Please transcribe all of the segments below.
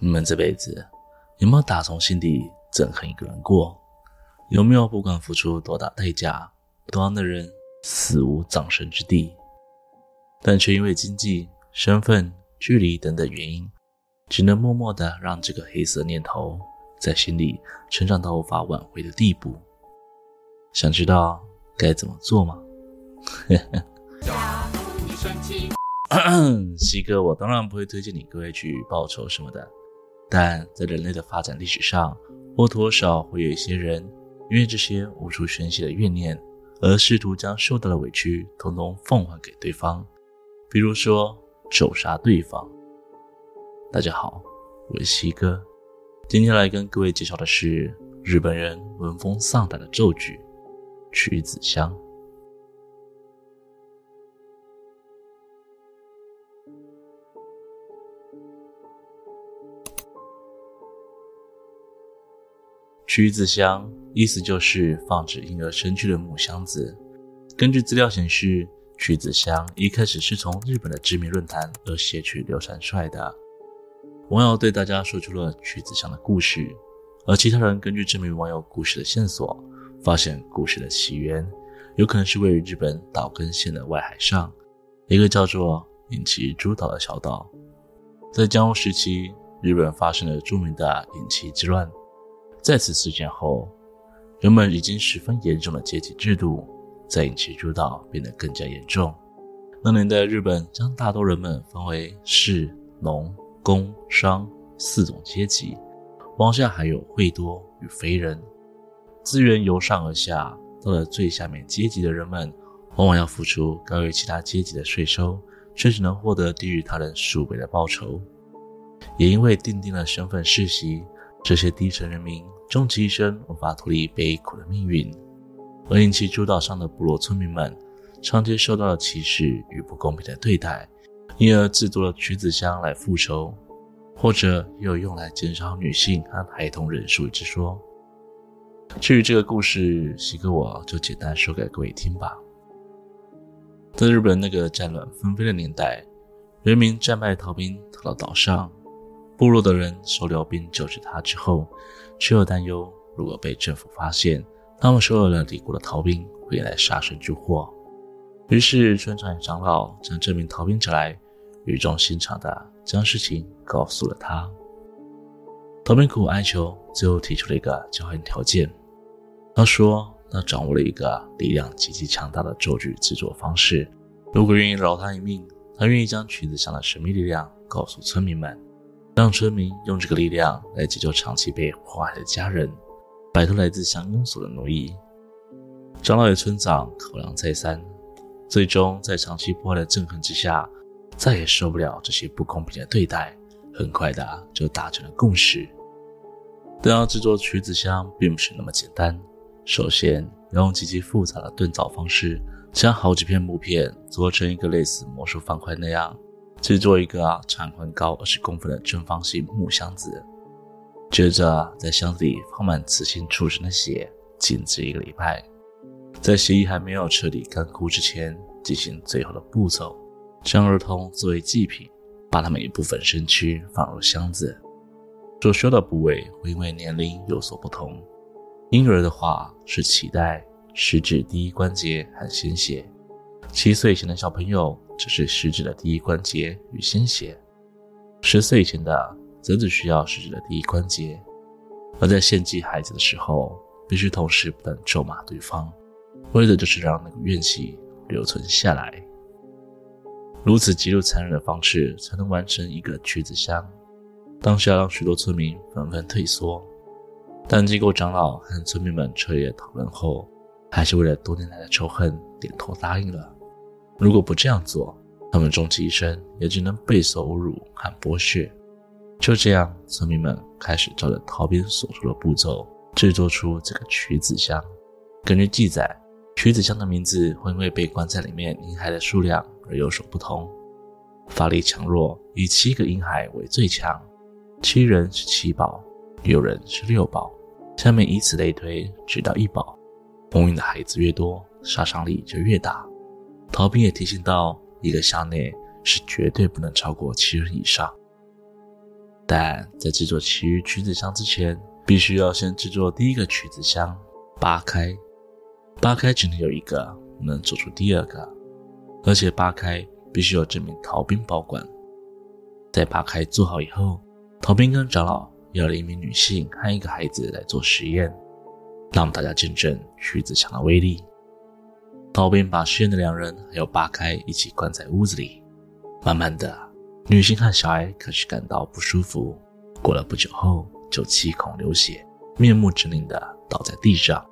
你们这辈子有没有打从心底憎恨一个人过？有没有不管付出多大代价，都让那人死无葬身之地，但却因为经济、身份、距离等等原因，只能默默的让这个黑色念头在心里成长到无法挽回的地步？想知道该怎么做吗？假如你生气，西哥，我当然不会推荐你各位去报仇什么的。但在人类的发展历史上，或多或少会有一些人，因为这些无处宣泄的怨念，而试图将受到的委屈统统奉还给对方，比如说咒杀对方。大家好，我是西哥，今天来跟各位介绍的是日本人闻风丧胆的咒语——曲子香。曲子箱意思就是放置婴儿身躯的木箱子。根据资料显示，曲子箱一开始是从日本的知名论坛而写取流传出来的。网友对大家说出了曲子箱的故事，而其他人根据这名网友故事的线索，发现故事的起源有可能是位于日本岛根县的外海上一个叫做隐岐诸岛的小岛。在江户时期，日本发生了著名的隐岐之乱。在此事件后，人们已经十分严重的阶级制度在隐岐诸岛变得更加严重。那年代，日本将大多人们分为士、农、工、商四种阶级，往下还有会多与非人。资源由上而下，到了最下面阶级的人们，往往要付出高于其他阶级的税收，却只能获得低于他人数倍的报酬。也因为订定了身份世袭。这些低层人民终其一生无法脱离悲苦的命运，而引起诸岛上的部落村民们长期受到了歧视与不公平的对待，因而制作了曲子香来复仇，或者又用来减少女性和孩童人数之说。至于这个故事，西哥我就简单说给各位听吧。在日本那个战乱纷飞的年代，人民战败逃兵逃到岛上。部落的人收留并救治他之后，却又担忧，如果被政府发现他们收留了离国的逃兵，会引来杀身之祸。于是村长与长老将这名逃兵找来，语重心长地将事情告诉了他。逃兵苦苦哀求，最后提出了一个交换条件。他说他掌握了一个力量极其强大的咒语制作方式，如果愿意饶他一命，他愿意将曲子上的神秘力量告诉村民们。让村民用这个力量来解救长期被祸害的家人，摆脱来自乡公所的奴役。长老与村长考量再三，最终在长期迫害的憎恨之下，再也受不了这些不公平的对待，很快的就达成了共识。但要制作曲子香并不是那么简单，首先要用极其复杂的锻造方式，将好几片木片做成一个类似魔术方块那样。制作一个长宽高二十公分的正方形木箱子，接着在箱子里放满雌性出生的血，静置一个礼拜，在血液还没有彻底干枯之前，进行最后的步骤，将儿童作为祭品，把他们一部分身躯放入箱子。所需的部位会因为年龄有所不同，婴儿的话是脐带、食指第一关节和鲜血，七岁以前的小朋友。只是食指的第一关节与鲜血，十岁以前的则只需要食指的第一关节。而在献祭孩子的时候，必须同时不断咒骂对方，为的就是让那个怨气留存下来。如此极度残忍的方式，才能完成一个曲子香。当下让许多村民纷纷退缩，但经过长老和村民们彻夜讨论后，还是为了多年来的仇恨，点头答应了。如果不这样做，他们终其一生也只能备受侮辱和剥削。就这样，村民们开始照着逃兵所说的步骤制作出这个曲子箱。根据记载，曲子箱的名字会因为被关在里面婴孩的数量而有所不同。法力强弱以七个婴孩为最强，七人是七宝，六人是六宝，下面以此类推，直到一宝。封印的孩子越多，杀伤力就越大。逃兵也提醒到，一个箱内是绝对不能超过七人以上。但在制作其余曲子箱之前，必须要先制作第一个曲子箱，扒开。扒开只能有一个，能做出第二个，而且扒开必须有这名逃兵保管。在扒开做好以后，逃兵跟长老要了一名女性和一个孩子来做实验，让大家见证曲子箱的威力。逃兵把实验的两人还有八开一起关在屋子里，慢慢的，女性和小孩开始感到不舒服。过了不久后，就七孔流血，面目狰狞的倒在地上。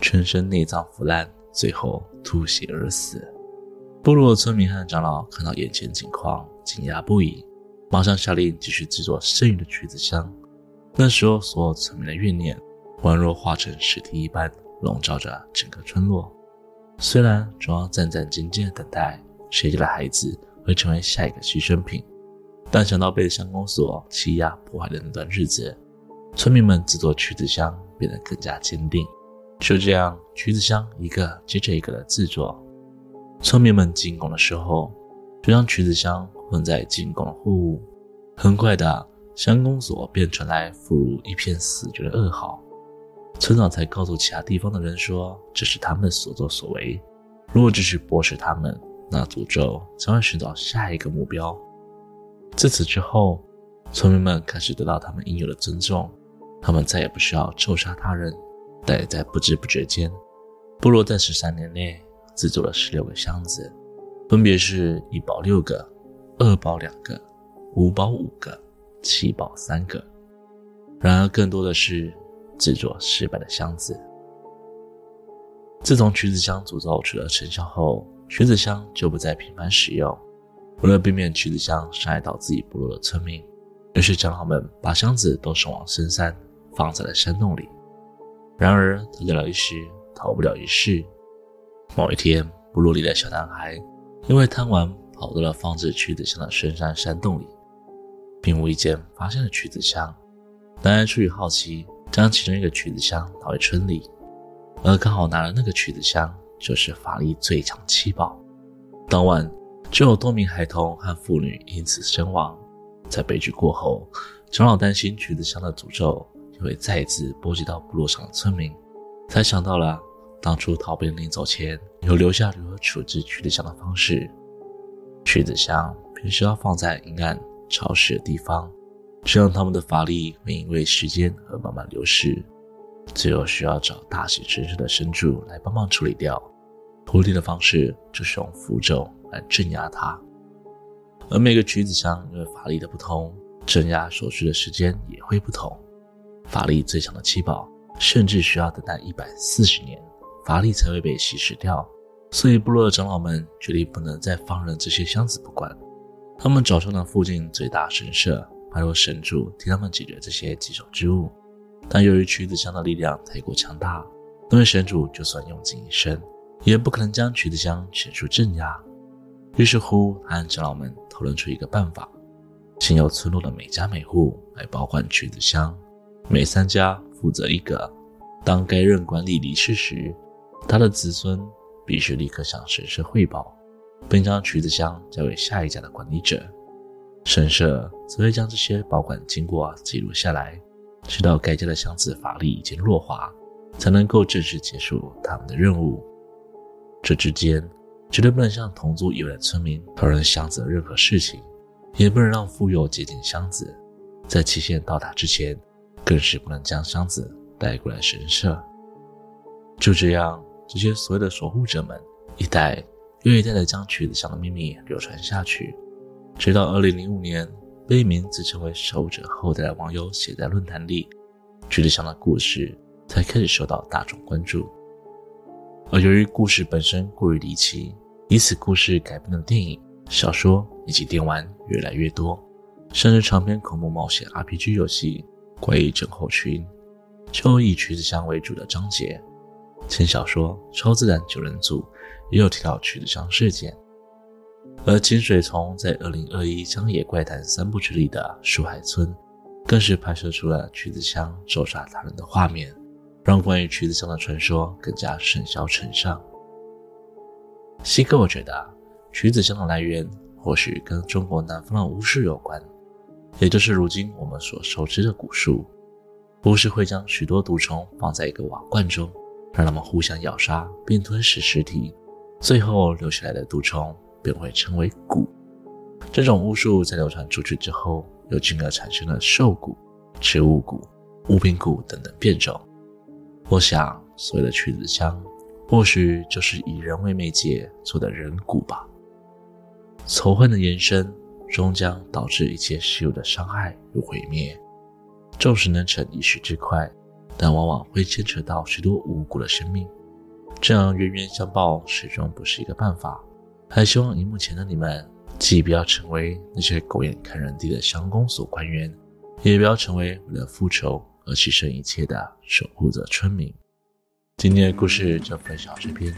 全身内脏腐烂，最后吐血而死。部落村民和长老看到眼前情况，惊讶不已，马上下令继续制作剩余的橘子香。那时候，所有村民的怨念，宛若化成尸体一般，笼罩着整个村落。虽然总要战战兢兢地等待谁家的孩子会成为下一个牺牲品，但想到被乡公所欺压破坏的那段日子，村民们制作曲子香变得更加坚定。就这样，曲子香一个接着一个的制作。村民们进贡的时候，就将曲子香混在进贡的货物。很快的，乡公所便传来妇孺一片死绝的噩耗。村长才告诉其他地方的人说，这是他们所作所为。如果继续迫使他们，那诅咒将会寻找下一个目标。自此之后，村民们开始得到他们应有的尊重，他们再也不需要咒杀他人。但也在不知不觉间，部落在十三年内制作了十六个箱子，分别是一宝六个、二宝两个、五宝五个、七宝三个。然而，更多的是制作失败的箱子。自从曲子香诅咒取得成效后，曲子香就不再频繁使用。为了避免曲子香伤害到自己部落的村民，于是长老们把箱子都送往深山，放在了山洞里。然而，逃得了一时，逃不了一世。某一天，部落里的小男孩因为贪玩，跑到了放置曲子香的深山山洞里，并无意间发现了曲子香。男孩出于好奇，将其中一个曲子香拿回村里，而刚好拿了那个曲子香，就是法力最强七宝。当晚，就有多名孩童和妇女因此身亡。在悲剧过后，长老担心曲子香的诅咒又。会再一次波及到部落上的村民，才想到了当初逃兵临走前有留下如何处置曲子香的方式。曲子香平时要放在阴暗潮湿的地方，这样他们的法力会因为时间而慢慢流失，最后需要找大喜神社的神主来帮忙处理掉。拖地的方式就是用符咒来镇压它，而每个橘子香因为法力的不同，镇压所需的时间也会不同。法力最强的七宝，甚至需要等待一百四十年，法力才会被稀释掉。所以部落的长老们决定不能再放任这些箱子不管，他们找上了附近最大神社，派出神主替他们解决这些棘手之物。但由于曲子香的力量太过强大，那位神主就算用尽一生，也不可能将橘子香全数镇压。于是乎，他和长老们讨论出一个办法，请由村落的每家每户来保管橘子香。每三家负责一个。当该任管理离世时，他的子孙必须立刻向神社汇报，并将橘子香交给下一家的管理者。神社则会将这些保管经过记录下来，直到该家的箱子法力已经弱化，才能够正式结束他们的任务。这之间绝对不能向同族以外的村民讨论箱子的任何事情，也不能让富有接近箱子。在期限到达之前。更是不能将箱子带过来神社。就这样，这些所谓的守护者们一代又一代的将曲子香的秘密流传下去，直到2005年，被一名自称为守护者后代的网友写在论坛里，橘子香的故事才开始受到大众关注。而由于故事本身过于离奇，以此故事改编的电影、小说以及电玩越来越多，甚至长篇恐怖冒险 RPG 游戏。怪异症候群，就以橘子香为主的章节。轻小说《超自然九人组》也有提到橘子香事件。而金水虫在二零二一《江野怪谈三部曲》里的树海村，更是拍摄出了橘子香咒杀他人的画面，让关于橘子香的传说更加甚嚣尘上。西哥，我觉得橘子香的来源或许跟中国南方的巫术有关。也就是如今我们所熟知的蛊术。巫师会将许多毒虫放在一个瓦罐中，让它们互相咬杀并吞噬尸体，最后留下来的毒虫便会称为蛊。这种巫术在流传出去之后，又进而产生了兽蛊、植物蛊、物品蛊等等变种。我想，所谓的曲子香，或许就是以人为媒介做的人蛊吧。仇恨的延伸，终将导致一切事物的伤害与毁灭。纵使能成一时之快，但往往会牵扯到许多无辜的生命。这样冤冤相报始终不是一个办法。还希望荧幕前的你们，既不要成为那些狗眼看人低的乡公所官员，也不要成为为了复仇而牺牲一切的守护者村民。今天的故事就分享到这边，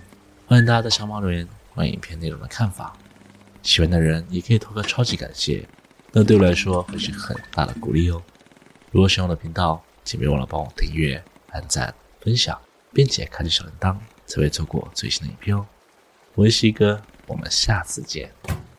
欢迎大家在下方留言关于影片内容的看法。喜欢的人也可以投个超级感谢，那对我来说会是很大的鼓励哦。如果喜欢我的频道，请别忘了帮我订阅、按赞、分享，并且开启小铃铛，才会错过最新的影片哦。我是西哥，我们下次见。